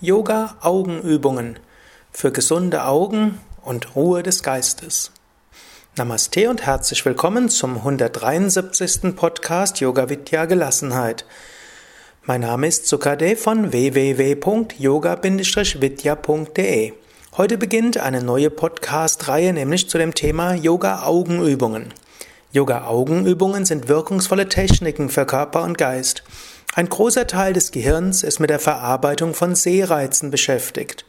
Yoga Augenübungen für gesunde Augen und Ruhe des Geistes. Namaste und herzlich willkommen zum 173. Podcast Yoga Vidya Gelassenheit. Mein Name ist Sukade von www.yoga-vidya.de. Heute beginnt eine neue Podcast-Reihe, nämlich zu dem Thema Yoga Augenübungen. Yoga Augenübungen sind wirkungsvolle Techniken für Körper und Geist. Ein großer Teil des Gehirns ist mit der Verarbeitung von Sehreizen beschäftigt.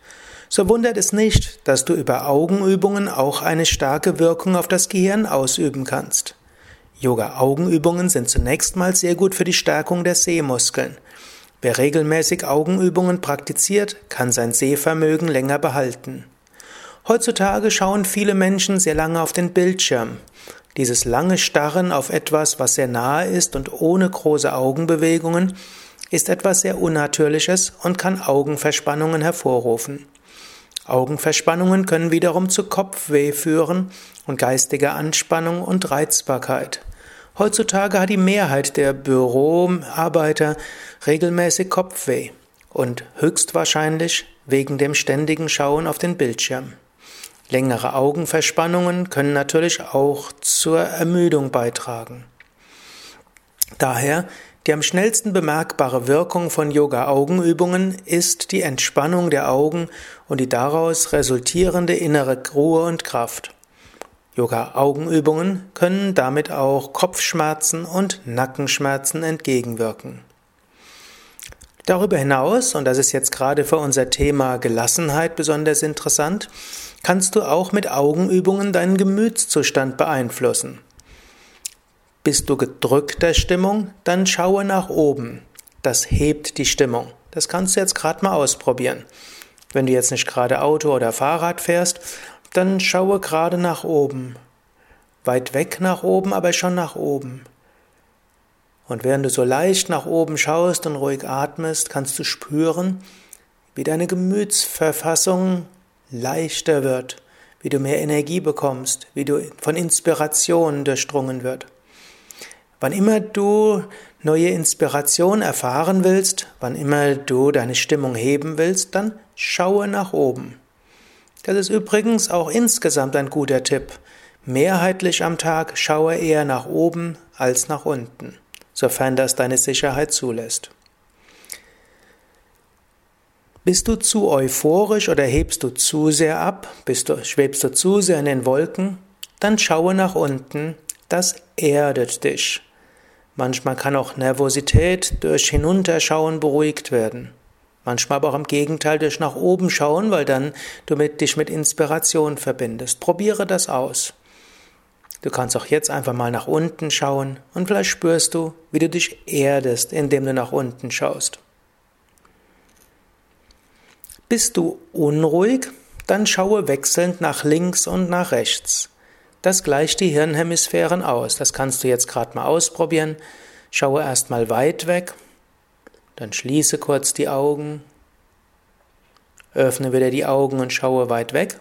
So wundert es nicht, dass du über Augenübungen auch eine starke Wirkung auf das Gehirn ausüben kannst. Yoga-Augenübungen sind zunächst mal sehr gut für die Stärkung der Sehmuskeln. Wer regelmäßig Augenübungen praktiziert, kann sein Sehvermögen länger behalten. Heutzutage schauen viele Menschen sehr lange auf den Bildschirm. Dieses lange Starren auf etwas, was sehr nahe ist und ohne große Augenbewegungen, ist etwas sehr Unnatürliches und kann Augenverspannungen hervorrufen. Augenverspannungen können wiederum zu Kopfweh führen und geistiger Anspannung und Reizbarkeit. Heutzutage hat die Mehrheit der Büroarbeiter regelmäßig Kopfweh und höchstwahrscheinlich wegen dem ständigen Schauen auf den Bildschirm. Längere Augenverspannungen können natürlich auch zur Ermüdung beitragen. Daher die am schnellsten bemerkbare Wirkung von Yoga-Augenübungen ist die Entspannung der Augen und die daraus resultierende innere Ruhe und Kraft. Yoga-Augenübungen können damit auch Kopfschmerzen und Nackenschmerzen entgegenwirken. Darüber hinaus, und das ist jetzt gerade für unser Thema Gelassenheit besonders interessant, kannst du auch mit Augenübungen deinen Gemütszustand beeinflussen. Bist du gedrückter Stimmung, dann schaue nach oben. Das hebt die Stimmung. Das kannst du jetzt gerade mal ausprobieren. Wenn du jetzt nicht gerade Auto oder Fahrrad fährst, dann schaue gerade nach oben. Weit weg nach oben, aber schon nach oben. Und während du so leicht nach oben schaust und ruhig atmest, kannst du spüren, wie deine Gemütsverfassung leichter wird, wie du mehr Energie bekommst, wie du von Inspiration durchdrungen wird. Wann immer du neue Inspiration erfahren willst, wann immer du deine Stimmung heben willst, dann schaue nach oben. Das ist übrigens auch insgesamt ein guter Tipp. Mehrheitlich am Tag schaue eher nach oben als nach unten, sofern das deine Sicherheit zulässt. Bist du zu euphorisch oder hebst du zu sehr ab? Du, schwebst du zu sehr in den Wolken? Dann schaue nach unten. Das erdet dich. Manchmal kann auch Nervosität durch Hinunterschauen beruhigt werden. Manchmal aber auch im Gegenteil durch nach oben schauen, weil dann du mit, dich mit Inspiration verbindest. Probiere das aus. Du kannst auch jetzt einfach mal nach unten schauen und vielleicht spürst du, wie du dich erdest, indem du nach unten schaust. Bist du unruhig, dann schaue wechselnd nach links und nach rechts. Das gleicht die Hirnhemisphären aus. Das kannst du jetzt gerade mal ausprobieren. Schaue erstmal weit weg, dann schließe kurz die Augen, öffne wieder die Augen und schaue weit weg.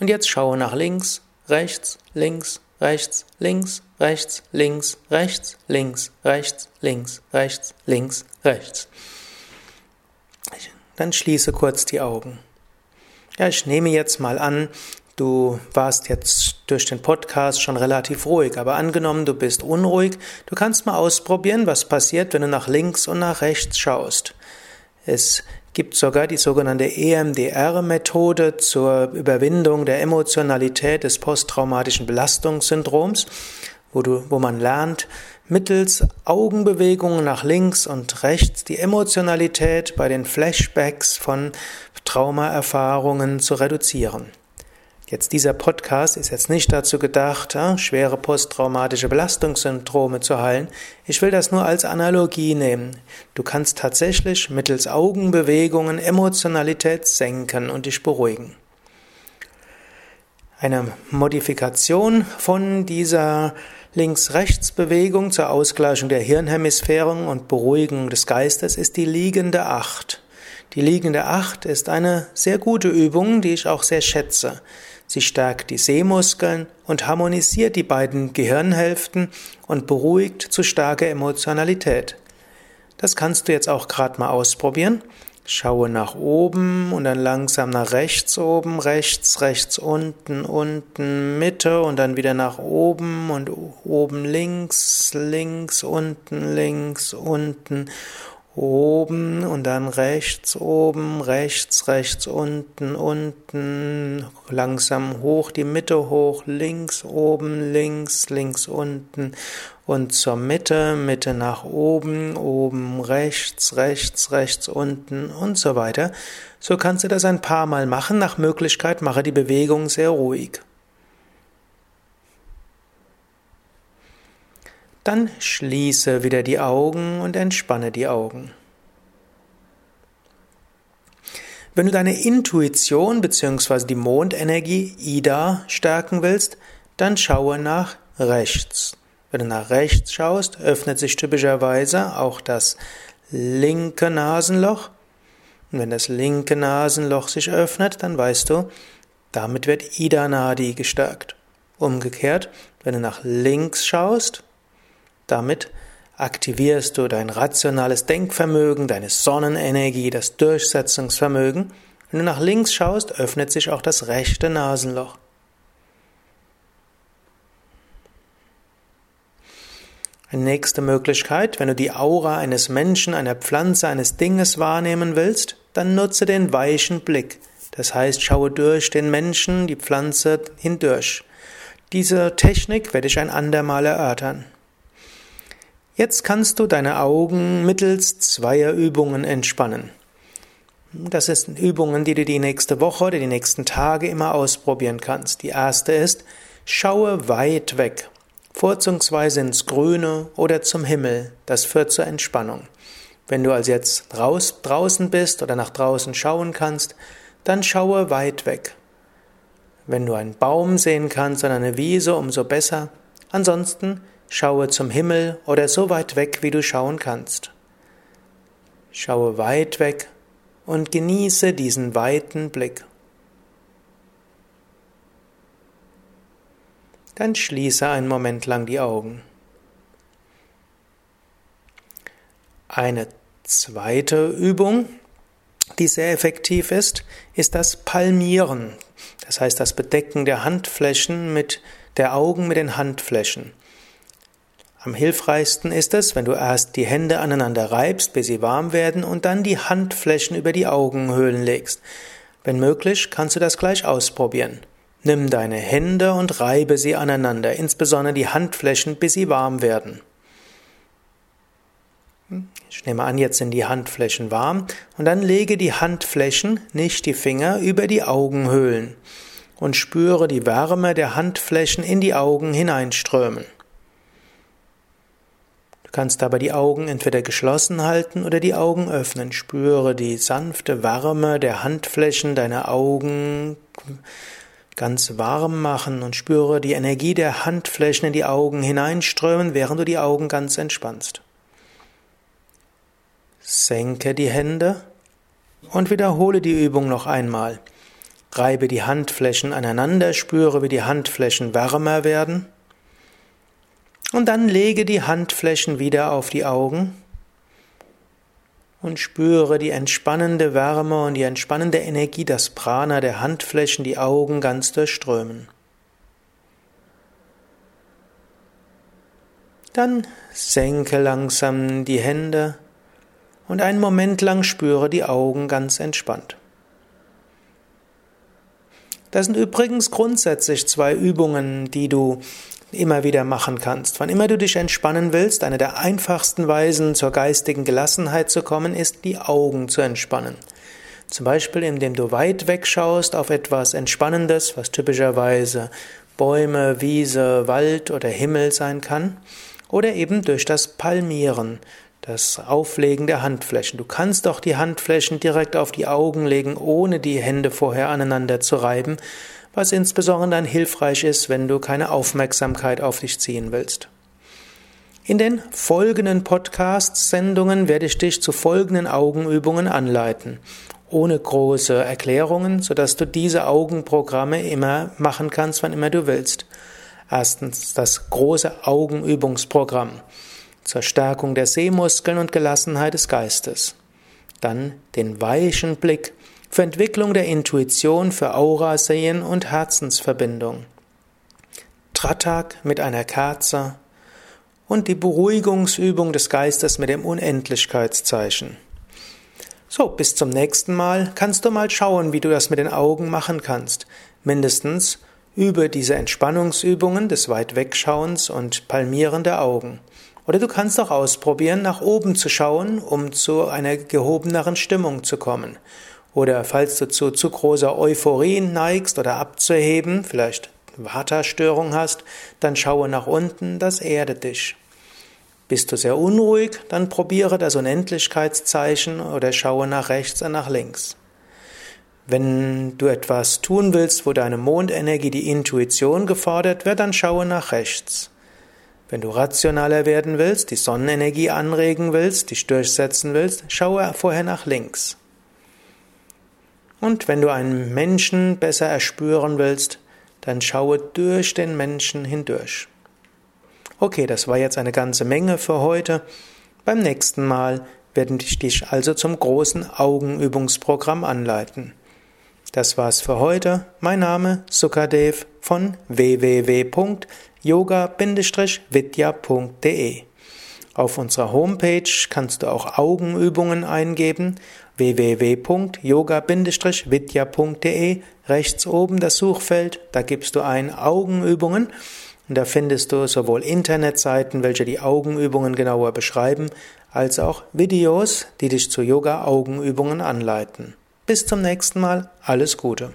Und jetzt schaue nach links, rechts, links, rechts, links, rechts, links, rechts, links, rechts, links, rechts, links, rechts. Dann schließe kurz die Augen. Ja, ich nehme jetzt mal an, du warst jetzt durch den Podcast schon relativ ruhig, aber angenommen, du bist unruhig, du kannst mal ausprobieren, was passiert, wenn du nach links und nach rechts schaust. Es gibt sogar die sogenannte EMDR-Methode zur Überwindung der Emotionalität des posttraumatischen Belastungssyndroms, wo, du, wo man lernt, mittels Augenbewegungen nach links und rechts die Emotionalität bei den Flashbacks von Traumaerfahrungen zu reduzieren. Jetzt dieser Podcast ist jetzt nicht dazu gedacht, schwere posttraumatische Belastungssyndrome zu heilen. Ich will das nur als Analogie nehmen. Du kannst tatsächlich mittels Augenbewegungen Emotionalität senken und dich beruhigen. Eine Modifikation von dieser Links-Rechts-Bewegung zur Ausgleichung der Hirnhemisphären und Beruhigung des Geistes ist die liegende Acht. Die liegende Acht ist eine sehr gute Übung, die ich auch sehr schätze. Sie stärkt die Sehmuskeln und harmonisiert die beiden Gehirnhälften und beruhigt zu starker Emotionalität. Das kannst du jetzt auch gerade mal ausprobieren. Schaue nach oben und dann langsam nach rechts oben, rechts, rechts unten, unten, Mitte und dann wieder nach oben und oben links, links, unten, links, unten oben und dann rechts oben, rechts, rechts unten, unten, langsam hoch, die Mitte hoch, links oben, links, links unten und zur Mitte, Mitte nach oben, oben, rechts, rechts, rechts unten und so weiter. So kannst du das ein paar Mal machen. Nach Möglichkeit mache die Bewegung sehr ruhig. Dann schließe wieder die Augen und entspanne die Augen. Wenn du deine Intuition bzw. die Mondenergie Ida stärken willst, dann schaue nach rechts. Wenn du nach rechts schaust, öffnet sich typischerweise auch das linke Nasenloch. Und wenn das linke Nasenloch sich öffnet, dann weißt du, damit wird Ida Nadi gestärkt. Umgekehrt, wenn du nach links schaust, damit aktivierst du dein rationales Denkvermögen, deine Sonnenenergie, das Durchsetzungsvermögen. Wenn du nach links schaust, öffnet sich auch das rechte Nasenloch. Eine nächste Möglichkeit, wenn du die Aura eines Menschen, einer Pflanze, eines Dinges wahrnehmen willst, dann nutze den weichen Blick. Das heißt, schaue durch den Menschen, die Pflanze hindurch. Diese Technik werde ich ein andermal erörtern. Jetzt kannst du deine Augen mittels zweier Übungen entspannen. Das sind Übungen, die du die nächste Woche oder die nächsten Tage immer ausprobieren kannst. Die erste ist, schaue weit weg, vorzugsweise ins Grüne oder zum Himmel. Das führt zur Entspannung. Wenn du also jetzt raus, draußen bist oder nach draußen schauen kannst, dann schaue weit weg. Wenn du einen Baum sehen kannst oder eine Wiese, umso besser. Ansonsten Schaue zum Himmel oder so weit weg, wie du schauen kannst. Schaue weit weg und genieße diesen weiten Blick. Dann schließe einen Moment lang die Augen. Eine zweite Übung, die sehr effektiv ist, ist das Palmieren. Das heißt das Bedecken der Handflächen mit der Augen mit den Handflächen. Am hilfreichsten ist es, wenn du erst die Hände aneinander reibst, bis sie warm werden, und dann die Handflächen über die Augenhöhlen legst. Wenn möglich, kannst du das gleich ausprobieren. Nimm deine Hände und reibe sie aneinander, insbesondere die Handflächen, bis sie warm werden. Ich nehme an, jetzt sind die Handflächen warm und dann lege die Handflächen, nicht die Finger, über die Augenhöhlen und spüre die Wärme der Handflächen in die Augen hineinströmen. Du kannst dabei die Augen entweder geschlossen halten oder die Augen öffnen. Spüre die sanfte Wärme der Handflächen deiner Augen ganz warm machen und spüre die Energie der Handflächen in die Augen hineinströmen, während du die Augen ganz entspannst. Senke die Hände und wiederhole die Übung noch einmal. Reibe die Handflächen aneinander, spüre, wie die Handflächen wärmer werden. Und dann lege die Handflächen wieder auf die Augen und spüre die entspannende Wärme und die entspannende Energie, das Prana der Handflächen, die Augen ganz durchströmen. Dann senke langsam die Hände und einen Moment lang spüre die Augen ganz entspannt. Das sind übrigens grundsätzlich zwei Übungen, die du immer wieder machen kannst. Wann immer du dich entspannen willst, eine der einfachsten Weisen zur geistigen Gelassenheit zu kommen, ist die Augen zu entspannen. Zum Beispiel, indem du weit wegschaust auf etwas Entspannendes, was typischerweise Bäume, Wiese, Wald oder Himmel sein kann, oder eben durch das Palmieren, das Auflegen der Handflächen. Du kannst auch die Handflächen direkt auf die Augen legen, ohne die Hände vorher aneinander zu reiben, was insbesondere dann hilfreich ist, wenn du keine Aufmerksamkeit auf dich ziehen willst. In den folgenden Podcast-Sendungen werde ich dich zu folgenden Augenübungen anleiten, ohne große Erklärungen, sodass du diese Augenprogramme immer machen kannst, wann immer du willst. Erstens das große Augenübungsprogramm zur Stärkung der Sehmuskeln und Gelassenheit des Geistes. Dann den weichen Blick für Entwicklung der Intuition, für Aura-Sehen und Herzensverbindung. Tratak mit einer Kerze und die Beruhigungsübung des Geistes mit dem Unendlichkeitszeichen. So, bis zum nächsten Mal kannst du mal schauen, wie du das mit den Augen machen kannst. Mindestens über diese Entspannungsübungen des Weitwegschauens und Palmieren der Augen. Oder du kannst auch ausprobieren, nach oben zu schauen, um zu einer gehobeneren Stimmung zu kommen. Oder falls du zu zu großer Euphorie neigst oder abzuheben, vielleicht Vata-Störung hast, dann schaue nach unten, das erdet dich. Bist du sehr unruhig, dann probiere das Unendlichkeitszeichen oder schaue nach rechts und nach links. Wenn du etwas tun willst, wo deine Mondenergie, die Intuition gefordert wird, dann schaue nach rechts. Wenn du rationaler werden willst, die Sonnenenergie anregen willst, dich durchsetzen willst, schaue vorher nach links. Und wenn du einen Menschen besser erspüren willst, dann schaue durch den Menschen hindurch. Okay, das war jetzt eine ganze Menge für heute. Beim nächsten Mal werde ich dich also zum großen Augenübungsprogramm anleiten. Das war's für heute. Mein Name Sukadev von www.yoga-vidya.de. Auf unserer Homepage kannst du auch Augenübungen eingeben www.yoga-vidya.de rechts oben das Suchfeld, da gibst du ein Augenübungen und da findest du sowohl Internetseiten, welche die Augenübungen genauer beschreiben, als auch Videos, die dich zu Yoga-Augenübungen anleiten. Bis zum nächsten Mal, alles Gute.